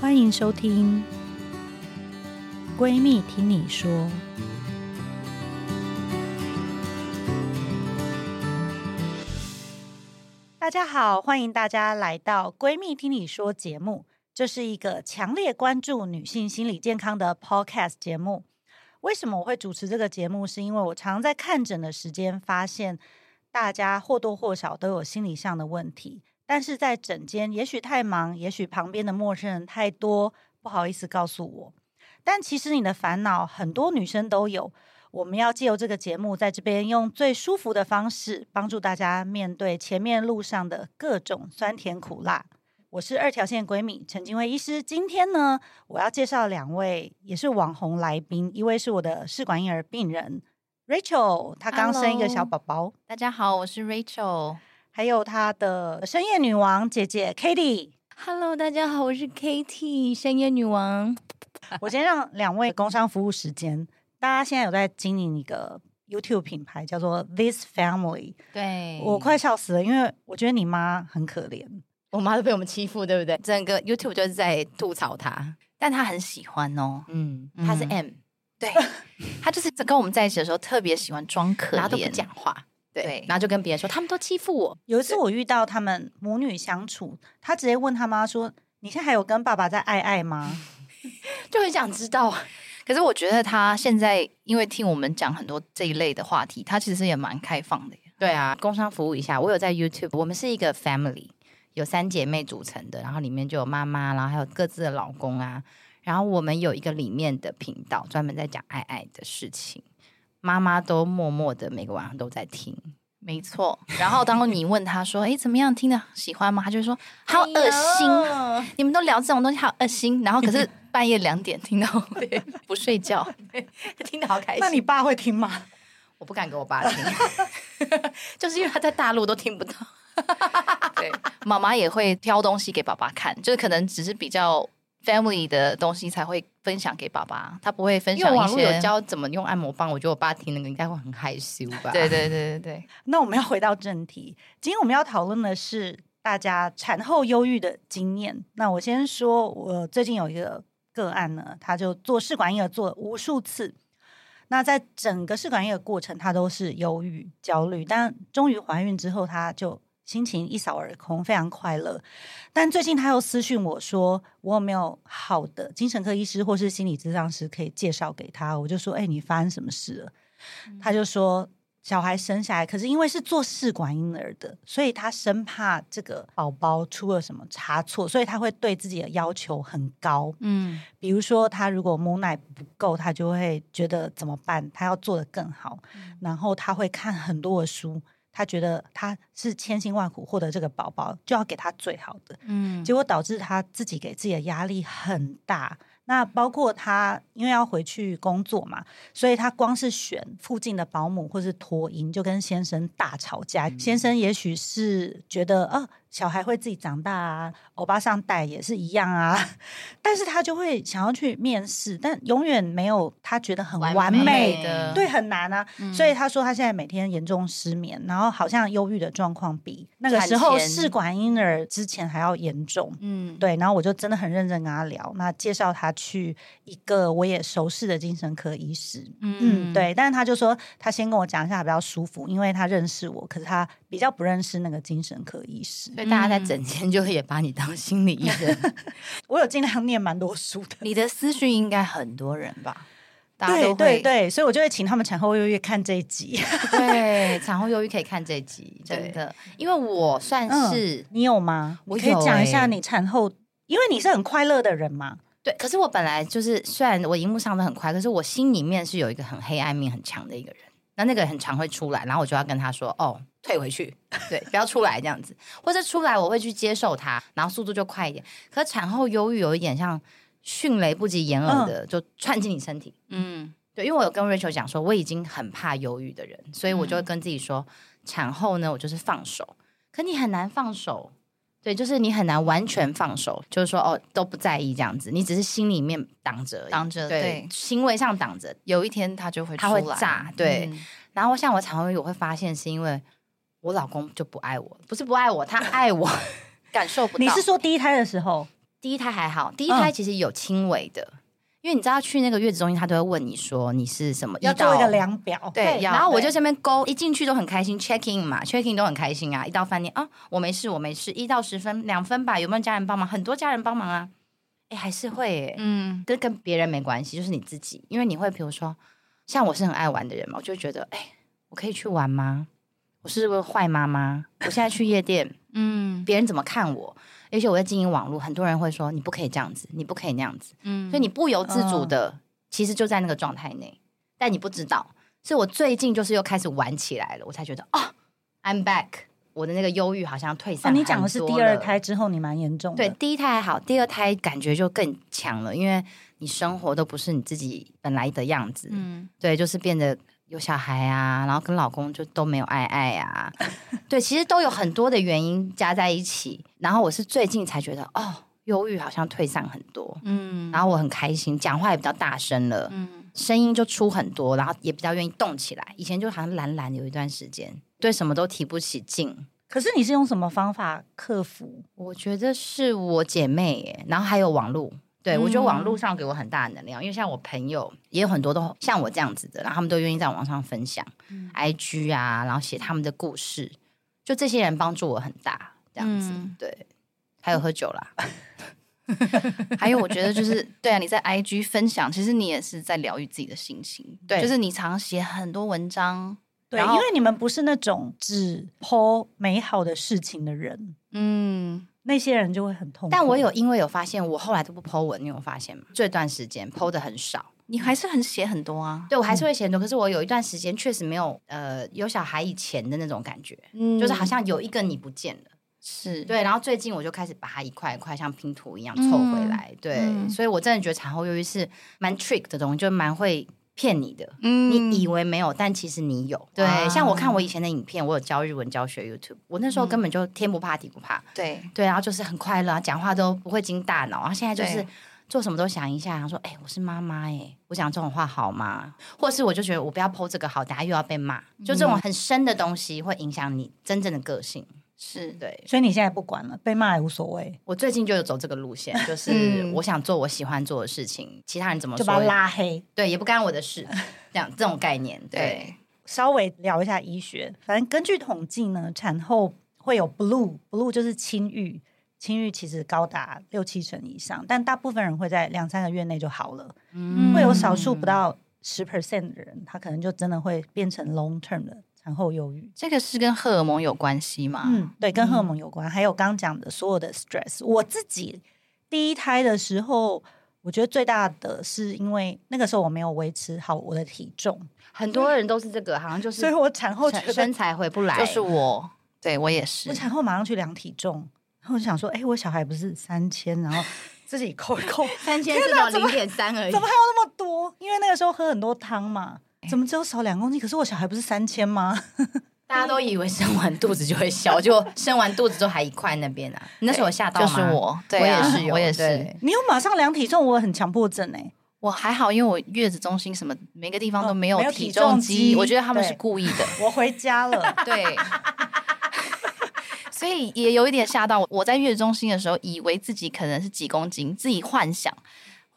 欢迎收听《闺蜜听你说》。大家好，欢迎大家来到《闺蜜听你说》节目。这是一个强烈关注女性心理健康的 podcast 节目。为什么我会主持这个节目？是因为我常在看诊的时间发现，大家或多或少都有心理上的问题。但是在诊间，也许太忙，也许旁边的陌生人太多，不好意思告诉我。但其实你的烦恼，很多女生都有。我们要借由这个节目，在这边用最舒服的方式，帮助大家面对前面路上的各种酸甜苦辣。我是二条线闺蜜陈金惠医师。今天呢，我要介绍两位也是网红来宾，一位是我的试管婴儿病人 Rachel，她刚生一个小宝宝。大家好，我是 Rachel。还有她的深夜女王姐姐 Katie。Hello，大家好，我是 Katie，深夜女王。我先让两位工商服务时间。大家现在有在经营一个 YouTube 品牌，叫做 This Family。对，我快笑死了，因为我觉得你妈很可怜，我妈都被我们欺负，对不对？整个 YouTube 就是在吐槽她，但她很喜欢哦。嗯，她是 M，对，她就是跟我们在一起的时候特别喜欢装可怜，不讲话。对，然后就跟别人说他们都欺负我。有一次我遇到他们母女相处，他直接问他妈说：“你现在还有跟爸爸在爱爱吗？” 就很想知道。可是我觉得他现在因为听我们讲很多这一类的话题，他其实也蛮开放的。对啊，工商服务一下，我有在 YouTube，我们是一个 family，有三姐妹组成的，然后里面就有妈妈，然后还有各自的老公啊，然后我们有一个里面的频道，专门在讲爱爱的事情。妈妈都默默的每个晚上都在听，没错。然后当你问他说：“哎，怎么样？听的喜欢吗？”他就说：“好恶心，哎、你们都聊这种东西，好恶心。”然后可是半夜两点听到不睡觉，听得好开心。那你爸会听吗？我不敢给我爸听，就是因为他在大陆都听不到。对，妈妈也会挑东西给爸爸看，就是可能只是比较。Family 的东西才会分享给爸爸，他不会分享一些。有教怎么用按摩棒，我觉得我爸听那个应该会很害羞吧。对对对对对。那我们要回到正题，今天我们要讨论的是大家产后忧郁的经验。那我先说，我最近有一个个案呢，他就做试管婴儿做了无数次，那在整个试管婴儿过程，他都是忧郁焦虑，但终于怀孕之后，他就。心情一扫而空，非常快乐。但最近他又私讯我说：“我有没有好的精神科医师或是心理咨商师可以介绍给他？”我就说：“哎、欸，你发生什么事了？”嗯、他就说：“小孩生下来，可是因为是做试管婴儿的，所以他生怕这个宝宝出了什么差错，所以他会对自己的要求很高。嗯，比如说他如果母奶不够，他就会觉得怎么办？他要做的更好。嗯、然后他会看很多的书。”他觉得他是千辛万苦获得这个宝宝，就要给他最好的，嗯，结果导致他自己给自己的压力很大。那包括他，因为要回去工作嘛，所以他光是选附近的保姆或是托婴，就跟先生大吵架。嗯、先生也许是觉得，哦，小孩会自己长大啊，欧巴上带也是一样啊，但是他就会想要去面试，但永远没有他觉得很完美，的，对，很难啊。嗯、所以他说他现在每天严重失眠，然后好像忧郁的状况比那个时候试管婴儿之前还要严重。嗯，对，然后我就真的很认真跟他聊，那介绍他。去一个我也熟识的精神科医师，嗯，嗯，对，但是他就说他先跟我讲一下比较舒服，因为他认识我，可是他比较不认识那个精神科医师，所以大家在整天就也把你当心理医生。我有尽量念蛮多书的，你的思绪应该很多人吧？对对对，所以我就会请他们产后忧郁看这一集。对，产后忧郁可以看这一集，真的，因为我算是、嗯、你有吗？我可以讲一下你产后，因为你是很快乐的人嘛。对，可是我本来就是，虽然我荧幕上的很快，可是我心里面是有一个很黑暗面很强的一个人。那那个很常会出来，然后我就要跟他说：“哦，退回去，对，不要出来这样子。”或者出来，我会去接受它，然后速度就快一点。可是产后忧郁有一点像迅雷不及掩耳的，嗯、就窜进你身体。嗯，对，因为我有跟 Rachel 讲说，我已经很怕忧郁的人，所以我就会跟自己说，嗯、产后呢，我就是放手。可你很难放手。对，就是你很难完全放手，就是说哦都不在意这样子，你只是心里面挡着，挡着，对，对行为上挡着，有一天他就会他会炸，对。嗯、然后像我产后忧郁，我会发现是因为我老公就不爱我，不是不爱我，他爱我，感受不到。你是说第一胎的时候？第一胎还好，第一胎其实有轻微的。嗯因为你知道去那个月子中心，他都会问你说你是什么，要做一个量表，对，然后我就这边勾，一进去都很开心，check in 嘛，check in 都很开心啊。一到饭店啊，我没事，我没事，一到十分两分吧，有没有家人帮忙？很多家人帮忙啊，哎，还是会，嗯，跟跟别人没关系，就是你自己，因为你会比如说，像我是很爱玩的人嘛，我就觉得，哎，我可以去玩吗？我是不是坏妈妈？我现在去夜店，嗯，别人怎么看我？而且我在经营网络，很多人会说你不可以这样子，你不可以那样子，嗯，所以你不由自主的，其实就在那个状态内，但你不知道。所以我最近就是又开始玩起来了，我才觉得哦，I'm back，我的那个忧郁好像退散。你讲的是第二胎之后，你蛮严重的。对，第一胎还好，第二胎感觉就更强了，因为你生活都不是你自己本来的样子，嗯，对，就是变得。有小孩啊，然后跟老公就都没有爱爱啊，对，其实都有很多的原因加在一起。然后我是最近才觉得，哦，忧郁好像退散很多，嗯，然后我很开心，讲话也比较大声了，嗯，声音就出很多，然后也比较愿意动起来。以前就好像懒懒有一段时间，对什么都提不起劲。可是你是用什么方法克服？我觉得是我姐妹耶，然后还有网络。对，我觉得网络上给我很大的能量，嗯、因为像我朋友也有很多都像我这样子的，然后他们都愿意在网上分享、嗯、IG 啊，然后写他们的故事，就这些人帮助我很大，这样子。嗯、对，还有喝酒啦，还有我觉得就是对啊，你在 IG 分享，其实你也是在疗愈自己的心情，对，就是你常写很多文章，对，因为你们不是那种只 po 美好的事情的人，嗯。那些人就会很痛苦，但我有因为有发现，我后来都不 po 文，你有发现吗？这段时间 po 的很少，你还是很写很多啊？对，我还是会写很多，可是我有一段时间确实没有呃有小孩以前的那种感觉，嗯，就是好像有一个你不见了，是。对，然后最近我就开始把它一块一块像拼图一样凑回来，对，所以我真的觉得产后忧郁是蛮 trick 的东西，就蛮会。骗你的，嗯，你以为没有，但其实你有。对，像我看我以前的影片，我有教日文教学 YouTube，我那时候根本就天不怕地不怕，对。对，然后就是很快乐，讲话都不会经大脑，然后现在就是做什么都想一下，然后说，哎，我是妈妈，哎，我讲这种话好吗？或是我就觉得我不要 po 这个好，等下又要被骂，就这种很深的东西会影响你真正的个性。是对，所以你现在不管了，被骂也无所谓。我最近就有走这个路线，就是我想做我喜欢做的事情，嗯、其他人怎么说就把他拉黑，对，也不干我的事，这样这种概念。对，对稍微聊一下医学，反正根据统计呢，产后会有 blue blue 就是轻郁，轻郁其实高达六七成以上，但大部分人会在两三个月内就好了，嗯、会有少数不到十 percent 的人，他可能就真的会变成 long term 的。产后忧郁，这个是跟荷尔蒙有关系吗？嗯，对，跟荷尔蒙有关。嗯、还有刚讲的所有的 stress。我自己第一胎的时候，我觉得最大的是因为那个时候我没有维持好我的体重。很多人都是这个，好像就是，所以我产后身材回不来。就是我，对我也是。我产后马上去量体重，然后我就想说，哎，我小孩不是三千，然后自己扣一扣，三千只有零点三而已，怎么还有那么多？因为那个时候喝很多汤嘛。怎么只有少两公斤？可是我小孩不是三千吗？大家都以为生完肚子就会消，就生完肚子之后还一块那边啊。那时候我吓到吗？就是我，对啊、我也是，我也是。你有马上量体重，我很强迫症哎。我还好，因为我月子中心什么每个地方都没有体重机，我觉得他们是故意的。我回家了，对。所以也有一点吓到我。我在月子中心的时候，以为自己可能是几公斤，自己幻想。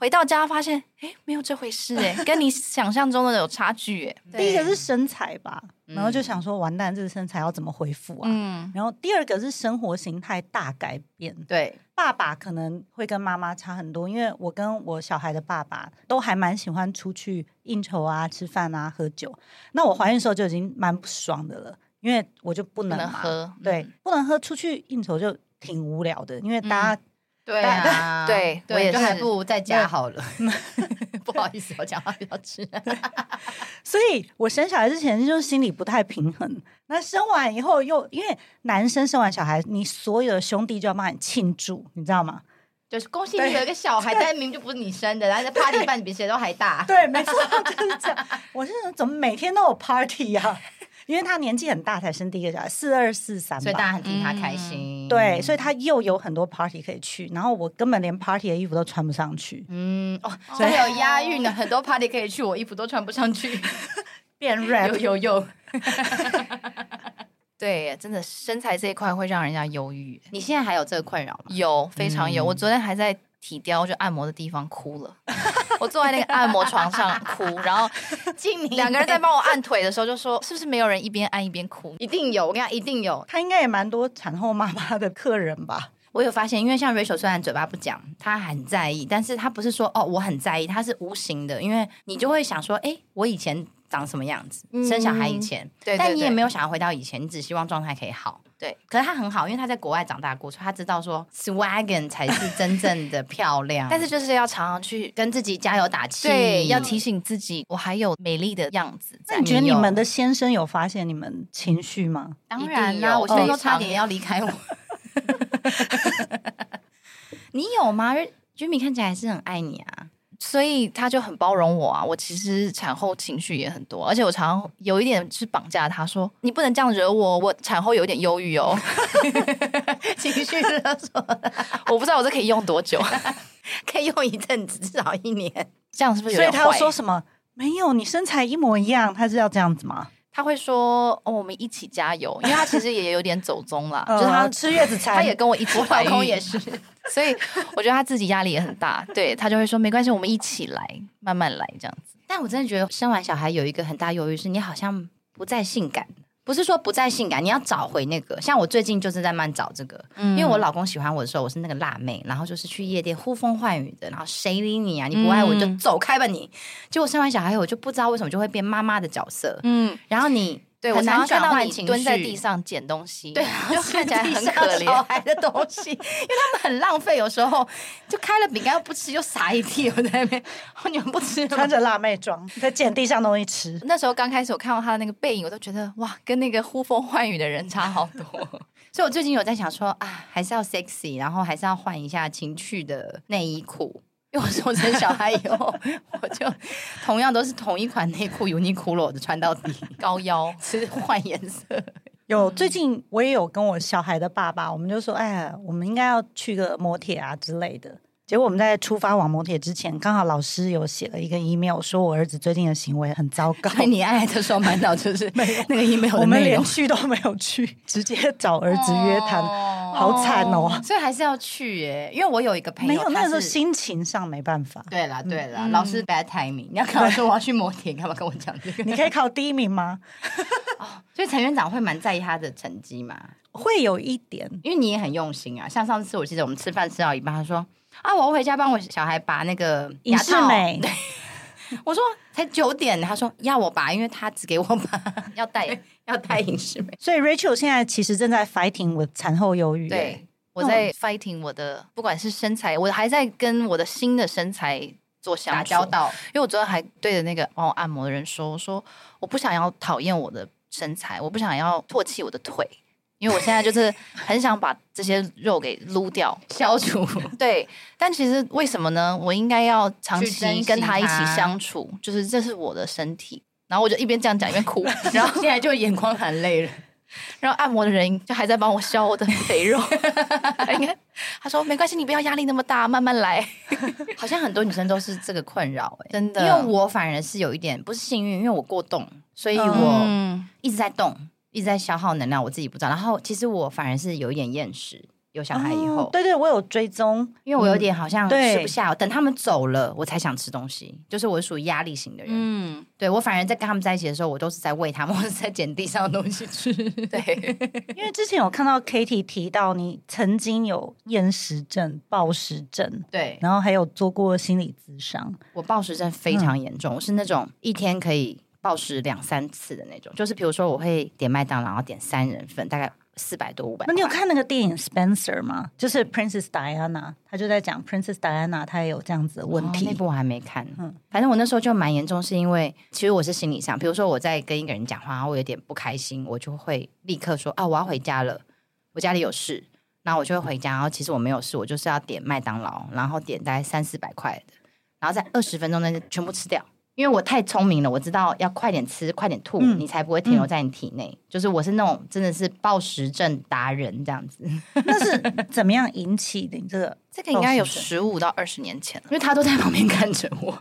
回到家发现，哎，没有这回事哎，跟你想象中的有差距哎。第一个是身材吧，然后就想说，完蛋，这个身材要怎么恢复啊？嗯。然后第二个是生活形态大改变。对，爸爸可能会跟妈妈差很多，因为我跟我小孩的爸爸都还蛮喜欢出去应酬啊、吃饭啊、喝酒。那我怀孕的时候就已经蛮不爽的了，因为我就不能喝，对，不能喝，出去应酬就挺无聊的，因为大家。对啊，对，我也是，还不如在家好了。不好意思，我讲话比较直。所以我生小孩之前就心里不太平衡。那生完以后又因为男生生完小孩，你所有的兄弟就要帮你庆祝，你知道吗？就是恭喜你有一个小孩，但明明就不是你生的，然后在 party 办比谁都还大。对，没错，就是这样。我是怎么每天都有 party 呀？因为他年纪很大才生第一个小孩，四二四三，所以大家很替他开心。嗯、对，所以他又有很多 party 可以去，然后我根本连 party 的衣服都穿不上去。嗯，哦，所以有押韵的，很多 party 可以去，我衣服都穿不上去，变 rap，有有有。对，真的身材这一块会让人家忧郁。你现在还有这个困扰吗？有，非常有。嗯、我昨天还在体雕就按摩的地方哭了，我坐在那个按摩床上哭，然后静两个人在帮我按腿的时候就说：“是不是没有人一边按一边哭？”一定有，我跟你讲，一定有。他应该也蛮多产后妈妈的客人吧？我有发现，因为像 Rachel 虽然嘴巴不讲，她很在意，但是她不是说哦我很在意，她是无形的，因为你就会想说，哎，我以前长什么样子？嗯、生小孩以前，对，对，对，但你也没有想要回到以前，你只希望状态可以好。对，可是他很好，因为他在国外长大过，所以他知道说 Swaggin 才是真正的漂亮。但是就是要常常去跟自己加油打气，对，要提醒自己，我还有美丽的样子。那你觉得你们的先生有发现你们情绪吗？当然啦，我现在都差点要离开我。你有吗？Jimmy 看起来还是很爱你啊，所以他就很包容我啊。我其实产后情绪也很多，而且我常常有一点是绑架他说：“你不能这样惹我，我产后有点忧郁哦。”情绪勒索，我不知道我这可以用多久，可以用一阵子，至少一年。这样是不是有？所以他要说什么？没有，你身材一模一样，他是要这样子吗？他会说：“哦，我们一起加油。”因为他其实也有点走综了，就是他吃月子餐，他也跟我一起怀孕，也是，所以我觉得他自己压力也很大。对，他就会说：“没关系，我们一起来，慢慢来，这样子。”但我真的觉得生完小孩有一个很大忧郁，是你好像不再性感。不是说不再性感，你要找回那个。像我最近就是在慢找这个，嗯、因为我老公喜欢我的时候，我是那个辣妹，然后就是去夜店呼风唤雨的，然后谁理你啊？你不爱我就走开吧你。结果生完小孩我就不知道为什么就会变妈妈的角色，嗯，然后你。对，我常常看到你蹲在地上捡东西，对，就看起来很可怜小孩的东西，因为他们很浪费，有时候就开了饼干又不吃，又撒一地，我在那边，你们不吃，穿着辣妹装在捡地上东西吃。那时候刚开始我看到他的那个背影，我都觉得哇，跟那个呼风唤雨的人差好多。所以我最近有在想说啊，还是要 sexy，然后还是要换一下情趣的内衣裤。因为我说生小孩以后，我就同样都是同一款内裤，Uniqlo 的穿到底，高腰，是换颜色。有最近我也有跟我小孩的爸爸，我们就说，哎呀，我们应该要去个摩铁啊之类的。结果我们在出发往摩铁之前，刚好老师有写了一个 email，说我儿子最近的行为很糟糕。你爱的时候满脑就是没有那个 email，我们连去都没有去，直接找儿子约谈，哦、好惨哦。所以还是要去耶，因为我有一个朋友，没有那时候心情上没办法。对啦对啦，嗯、老师 bad timing，你要跟我说我要去摩铁，干嘛跟我讲这个？你可以考第一名吗？哦，所以陈院长会蛮在意他的成绩嘛？会有一点，因为你也很用心啊。像上次我记得我们吃饭吃到一半，他说。啊！我要回家帮我小孩拔那个牙套。美对，我说才九点，他说要我拔，因为他只给我拔，要带要带隐适美。所以 Rachel 现在其实正在 fighting with 产后忧郁。对，我在 fighting 我的，不管是身材，我还在跟我的新的身材做打交道。因为我昨天还对着那个帮我按摩的人说：“我说我不想要讨厌我的身材，我不想要唾弃我的腿。”因为我现在就是 很想把这些肉给撸掉、消除。对，但其实为什么呢？我应该要长期跟他一起相处，就是这是我的身体。然后我就一边这样讲一边哭，然后现在就眼眶含泪了。然后按摩的人就还在帮我削我的肥肉。你看，他说没关系，你不要压力那么大，慢慢来。好像很多女生都是这个困扰，哎，真的。因为我反而是有一点不是幸运，因为我过动，所以我一直在动。一直在消耗能量，我自己不知道。然后其实我反而是有一点厌食，有小孩以后，哦、对对，我有追踪，因为我有点好像吃不下，嗯、等他们走了，我才想吃东西。就是我是属于压力型的人，嗯，对我反而在跟他们在一起的时候，我都是在喂他们，或者在捡地上的东西吃。对，因为之前有看到 Katie 提到你曾经有厌食症、暴食症，对，然后还有做过心理咨商。我暴食症非常严重，嗯、我是那种一天可以。暴食两三次的那种，就是比如说我会点麦当劳，然后点三人份，大概四百多五百。那你有看那个电影《Spencer》吗？就是 Princess Diana，他就在讲 Princess Diana，他也有这样子的问题。哦、那部我还没看，嗯，反正我那时候就蛮严重，是因为其实我是心理上，比如说我在跟一个人讲话，我有点不开心，我就会立刻说啊，我要回家了，我家里有事，然后我就会回家。然后其实我没有事，我就是要点麦当劳，然后点大概三四百块的，然后在二十分钟内全部吃掉。因为我太聪明了，我知道要快点吃，快点吐，嗯、你才不会停留在你体内。嗯、就是我是那种真的是暴食症达人这样子。那是怎么样引起的？你这个这个应该有十五到二十年前了，因为他都在旁边看着我。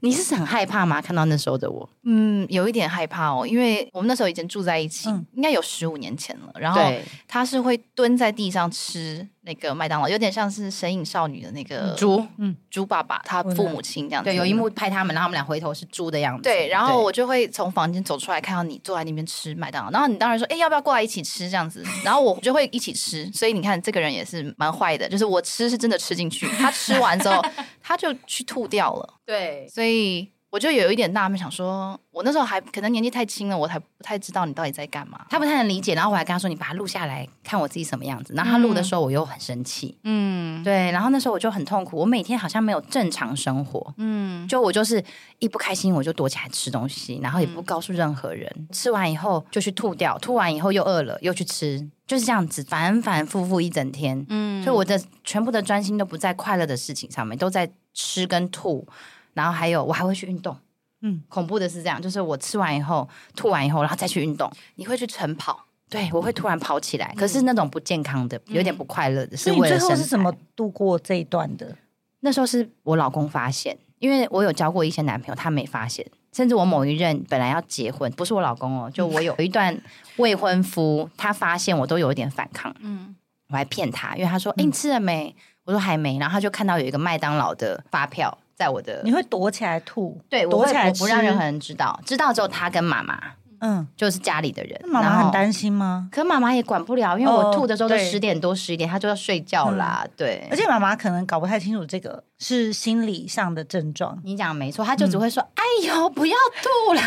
你是很害怕吗？看到那时候的我，嗯，有一点害怕哦，因为我们那时候已经住在一起，嗯、应该有十五年前了。然后他是会蹲在地上吃那个麦当劳，有点像是《神隐少女》的那个猪，嗯，猪爸爸他父母亲这样子。对，有一幕拍他们，然后他们俩回头是猪的样子。对，然后我就会从房间走出来，看到你坐在那边吃麦当劳，然后你当然说，哎，要不要过来一起吃这样子？然后我就会一起吃。所以你看，这个人也是蛮坏的，就是我吃是真的吃进去。他吃完之后，他就去吐掉了。对，所以我就有一点纳闷，想说，我那时候还可能年纪太轻了，我还不太知道你到底在干嘛。他不太能理解，然后我还跟他说：“你把它录下来，看我自己什么样子。”然后他录的时候，我又很生气。嗯，对。然后那时候我就很痛苦，我每天好像没有正常生活。嗯，就我就是一不开心我就躲起来吃东西，然后也不告诉任何人。嗯、吃完以后就去吐掉，吐完以后又饿了又去吃。就是这样子反反复复一整天，嗯，所以我的全部的专心都不在快乐的事情上面，都在吃跟吐，然后还有我还会去运动，嗯，恐怖的是这样，就是我吃完以后吐完以后，然后再去运动，你会去晨跑，对，我会突然跑起来，嗯、可是那种不健康的，有点不快乐的，嗯、是为了所以你最后是怎么度过这一段的？那时候是我老公发现，因为我有交过一些男朋友，他没发现。甚至我某一任本来要结婚，不是我老公哦，就我有一段未婚夫，他发现我都有一点反抗，嗯，我还骗他，因为他说：“哎、你吃了没？”我说：“还没。”然后他就看到有一个麦当劳的发票在我的，你会躲起来吐？对，躲起来不让任何人知道，知道之后他跟妈妈。嗯，就是家里的人，妈妈很担心吗？可妈妈也管不了，因为我吐的时候都十点多、十一点，她就要睡觉啦。嗯、对，而且妈妈可能搞不太清楚这个是心理上的症状。你讲没错，她就只会说：“嗯、哎呦，不要吐了。”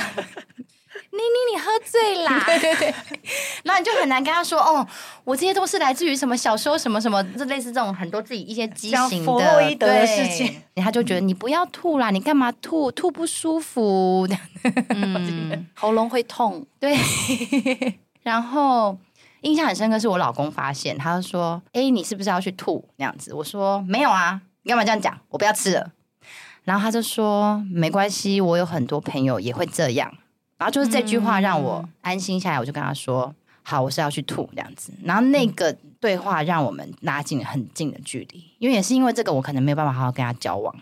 妮妮，你喝醉啦？对对对，那你就很难跟他说哦，我这些都是来自于什么小时候什么什么，就类似这种很多自己一些畸形的的事情。他就觉得你不要吐啦，你干嘛吐？吐不舒服，嗯、喉咙会痛。对，然后印象很深刻，是我老公发现，他就说：“哎，你是不是要去吐？”那样子，我说：“没有啊，你干嘛这样讲？我不要吃了。”然后他就说：“没关系，我有很多朋友也会这样。”然后就是这句话让我安心下来，我就跟他说：“好，我是要去吐这样子。”然后那个对话让我们拉近了很近的距离，因为也是因为这个，我可能没有办法好好跟他交往。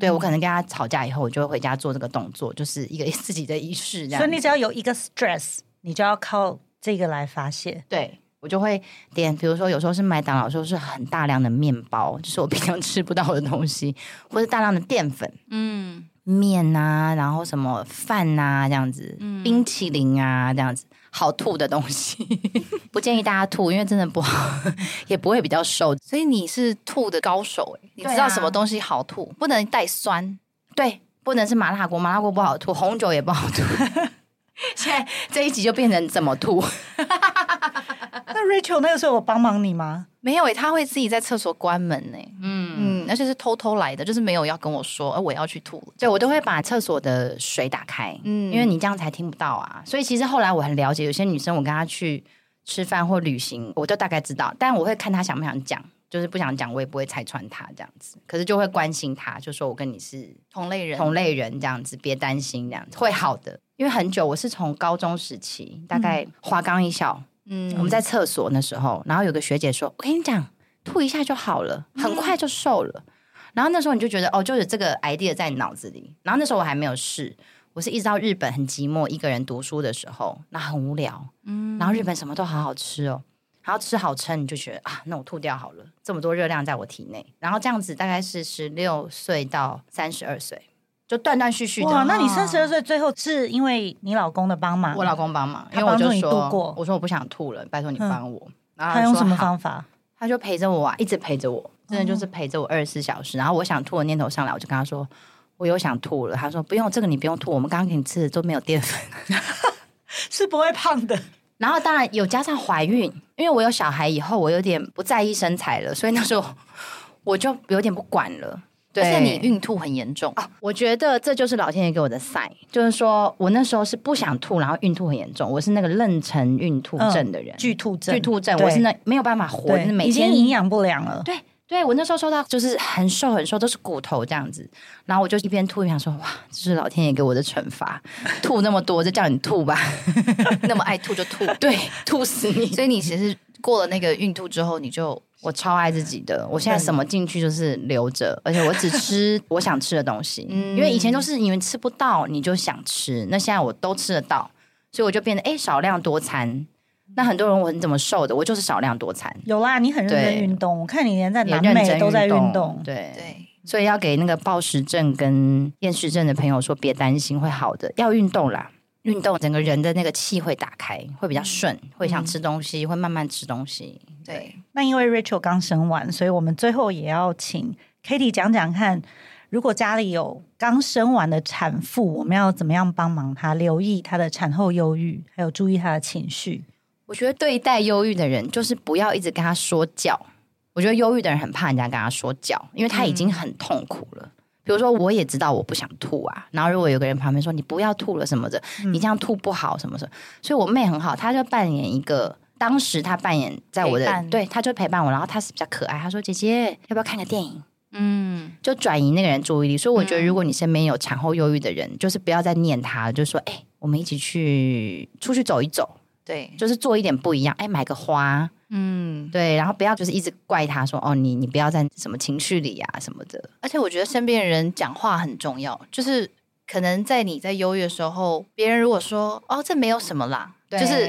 对，我可能跟他吵架以后，我就会回家做这个动作，就是一个 自己的仪式这样。所以你只要有一个 stress，你就要靠这个来发泄。对，我就会点，比如说有时候是麦当劳，有时候是很大量的面包，就是我平常吃不到的东西，或者大量的淀粉。嗯。面啊，然后什么饭啊，这样子，嗯、冰淇淋啊，这样子，好吐的东西，不建议大家吐，因为真的不好，也不会比较瘦。所以你是吐的高手，你知道什么东西好吐，不能带酸，对，不能是麻辣锅，麻辣锅不好吐，红酒也不好吐。现在这一集就变成怎么吐？那 Rachel 那个时候我帮忙你吗？没有诶，他会自己在厕所关门呢。嗯嗯，而且是偷偷来的，就是没有要跟我说，而我要去吐。对，我都会把厕所的水打开，嗯，因为你这样才听不到啊。所以其实后来我很了解，有些女生我跟她去吃饭或旅行，我就大概知道，但我会看她想不想讲，就是不想讲，我也不会拆穿她这样子。可是就会关心她，就说我跟你是同类人，同类人这样子，别担心这样子会好的。因为很久，我是从高中时期，大概华冈一校。嗯，我们在厕所那时候，然后有个学姐说：“我跟你讲，吐一下就好了，很快就瘦了。嗯”然后那时候你就觉得哦，就是这个 idea 在你脑子里。然后那时候我还没有试，我是一直到日本很寂寞，一个人读书的时候，那很无聊。嗯，然后日本什么都好好吃哦，然后吃好撑，你就觉得啊，那我吐掉好了，这么多热量在我体内。然后这样子大概是十六岁到三十二岁。就断断续续的。哇，那你三十二岁最后是因为你老公的帮忙？我老公帮忙，他帮助你度过。我说我不想吐了，拜托你帮我。嗯、然后他，他用什么方法？他就陪着我啊，一直陪着我，真的就是陪着我二十四小时。然后我想吐的念头上来，我就跟他说我又想吐了。他说不用，这个你不用吐，我们刚刚给你吃的都没有淀粉，是不会胖的。然后当然有加上怀孕，因为我有小孩以后，我有点不在意身材了，所以那时候我就有点不管了。对，而且你孕吐很严重啊！我觉得这就是老天爷给我的 sign，就是说我那时候是不想吐，然后孕吐很严重。我是那个妊娠孕吐症的人，巨吐症，巨吐症，我是那没有办法活，每天已经营养不良了。对，对我那时候瘦到就是很瘦很瘦，都是骨头这样子。然后我就一边吐一边想说，哇，这是老天爷给我的惩罚，吐那么多就叫你吐吧，那么爱吐就吐，对，吐死你。所以你其实过了那个孕吐之后，你就。我超爱自己的，我现在什么进去就是留着，而且我只吃 我想吃的东西。嗯，因为以前都是因为吃不到你就想吃，那现在我都吃得到，所以我就变得哎少量多餐。那很多人问你怎么瘦的，我就是少量多餐。有啦，你很认真运动，我看你连在南美都在运动。对对，所以要给那个暴食症跟厌食症的朋友说，别担心，会好的，要运动啦。运动，整个人的那个气会打开，会比较顺，会想吃东西，嗯、会慢慢吃东西。对，那因为 Rachel 刚生完，所以我们最后也要请 Katie 讲讲看，如果家里有刚生完的产妇，我们要怎么样帮忙她，留意她的产后忧郁，还有注意她的情绪。我觉得对待忧郁的人，就是不要一直跟他说教。我觉得忧郁的人很怕人家跟他说教，因为他已经很痛苦了。嗯比如说，我也知道我不想吐啊，然后如果有个人旁边说你不要吐了什么的，嗯、你这样吐不好什么什么，所以我妹很好，她就扮演一个，当时她扮演在我的，对，她就陪伴我，然后她是比较可爱，她说姐姐要不要看个电影？嗯，就转移那个人注意力。所以我觉得，如果你身边有产后忧郁的人，嗯、就是不要再念他，就说哎，我们一起去出去走一走，对，就是做一点不一样，哎，买个花。嗯，对，然后不要就是一直怪他说哦，你你不要在什么情绪里呀、啊、什么的。而且我觉得身边的人讲话很重要，就是可能在你在忧郁的时候，别人如果说哦，这没有什么啦，就是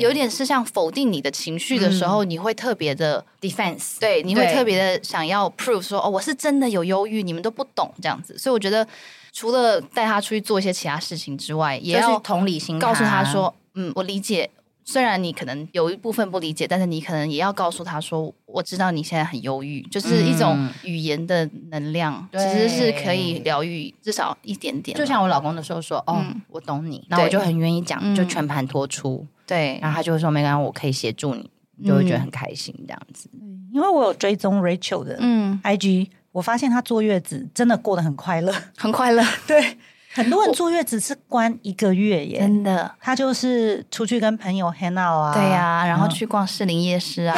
有点是像否定你的情绪的时候，嗯、你会特别的 defense，对，你会特别的想要 prove 说哦，我是真的有忧郁，你们都不懂这样子。所以我觉得除了带他出去做一些其他事情之外，也要同理心，告诉他说，嗯，我理解。虽然你可能有一部分不理解，但是你可能也要告诉他说：“我知道你现在很忧郁，就是一种语言的能量，其实是可以疗愈至少一点点。”就像我老公的时候说：“哦，我懂你。”然后我就很愿意讲，就全盘托出。对，然后他就会说：“没关系，我可以协助你。”就会觉得很开心这样子。因为我有追踪 Rachel 的嗯 IG，我发现他坐月子真的过得很快乐，很快乐。对。很多人坐月子是关一个月耶，真的。他就是出去跟朋友 hang out 啊，对呀、啊，然后去逛士林夜市啊。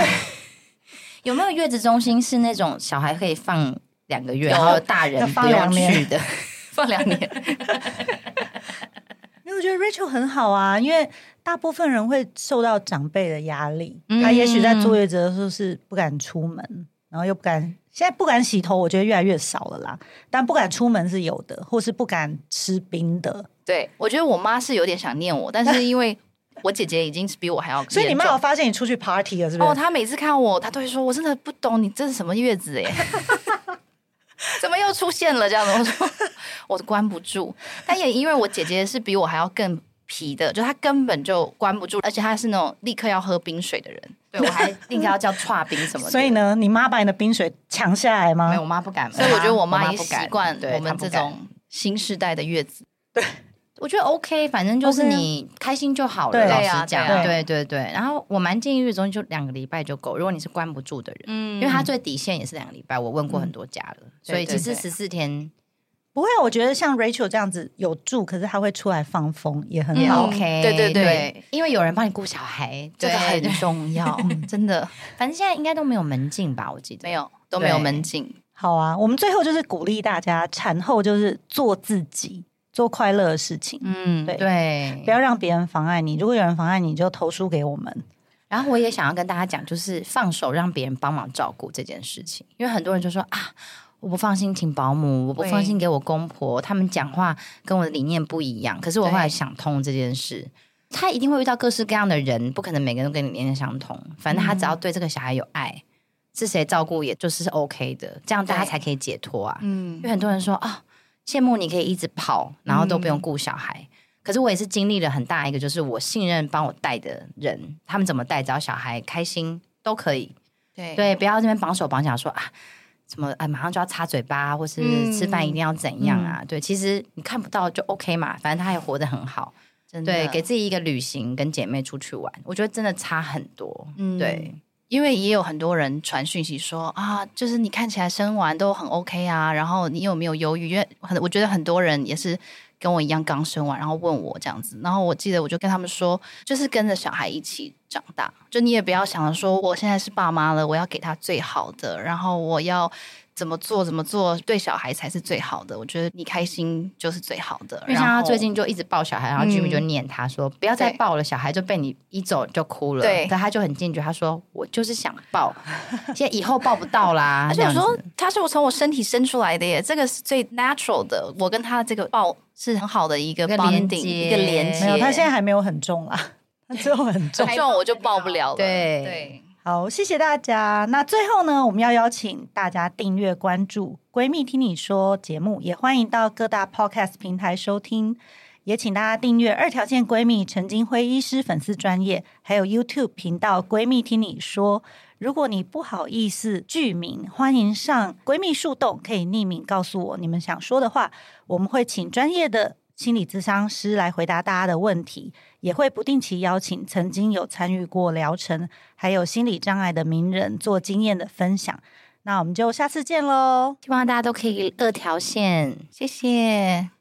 有没有月子中心是那种小孩可以放两个月，有然后大人不用去的？放两年。因为我觉得 Rachel 很好啊，因为大部分人会受到长辈的压力，嗯、他也许在坐月子的时候是不敢出门，然后又不敢。现在不敢洗头，我觉得越来越少了啦。但不敢出门是有的，或是不敢吃冰的。对，我觉得我妈是有点想念我，但是因为我姐姐已经是比我还要，所以你妈有发现你出去 party 了，是不是？哦，她每次看我，她都会说：“我真的不懂你这是什么月子哎，怎么又出现了这样子？”我说：“我关不住。”但也因为我姐姐是比我还要更皮的，就她根本就关不住，而且她是那种立刻要喝冰水的人。对，我还应该要叫剉冰什么的。所以呢，你妈把你的冰水抢下来吗？没有，我妈不敢。所以我觉得我妈也习惯我们这种新时代的月子。对，我觉得 OK，反正就是你开心就好了。对老实讲，对对对。然后我蛮建议月子中心就两个礼拜就够，如果你是关不住的人，嗯，因为他最底线也是两个礼拜。我问过很多家了，所以其实十四天。不会，我觉得像 Rachel 这样子有住，可是他会出来放风，也很好。OK，对对对，因为有人帮你顾小孩，这个很重要，真的。反正现在应该都没有门禁吧？我记得没有，都没有门禁。好啊，我们最后就是鼓励大家产后就是做自己，做快乐的事情。嗯，对对，不要让别人妨碍你。如果有人妨碍你，就投诉给我们。然后我也想要跟大家讲，就是放手让别人帮忙照顾这件事情，因为很多人就说啊。我不放心请保姆，我不放心给我公婆，他们讲话跟我的理念不一样。可是我后来想通这件事，他一定会遇到各式各样的人，不可能每个人都跟你理念相同。反正他只要对这个小孩有爱，嗯、是谁照顾也就是是 OK 的，这样大家才可以解脱啊。嗯，因为很多人说啊，羡慕你可以一直跑，然后都不用顾小孩。嗯、可是我也是经历了很大一个，就是我信任帮我带的人，他们怎么带，只要小孩开心都可以。对对，不要这边绑手绑脚说啊。什么？哎，马上就要擦嘴巴，或是吃饭一定要怎样啊？嗯、对，其实你看不到就 OK 嘛，反正他也活得很好。真的，对，给自己一个旅行，跟姐妹出去玩，我觉得真的差很多。嗯，对，因为也有很多人传讯息说啊，就是你看起来生完都很 OK 啊，然后你有没有忧郁？因为很，我觉得很多人也是跟我一样刚生完，然后问我这样子，然后我记得我就跟他们说，就是跟着小孩一起。长大。就你也不要想着说，我现在是爸妈了，我要给他最好的，然后我要。怎么做怎么做对小孩才是最好的？我觉得你开心就是最好的。因为像他最近就一直抱小孩，然后居民就念他说、嗯、不要再抱了，小孩就被你一走就哭了。对，但他就很坚决，他说我就是想抱，现在以后抱不到啦。而且我说他是我从我身体生出来的耶，这个是最 natural 的。我跟他这个抱是很好的一个 bonding, 一个连接。没有，他现在还没有很重啦，他最后很重，重我就抱不了了。对对。好，谢谢大家。那最后呢，我们要邀请大家订阅关注“闺蜜听你说”节目，也欢迎到各大 Podcast 平台收听。也请大家订阅二条线闺蜜陈金辉医师粉丝专业，还有 YouTube 频道“闺蜜听你说”。如果你不好意思具名，欢迎上闺蜜树洞，可以匿名告诉我你们想说的话，我们会请专业的心理咨商师来回答大家的问题，也会不定期邀请曾经有参与过疗程还有心理障碍的名人做经验的分享。那我们就下次见喽！希望大家都可以二条线，谢谢。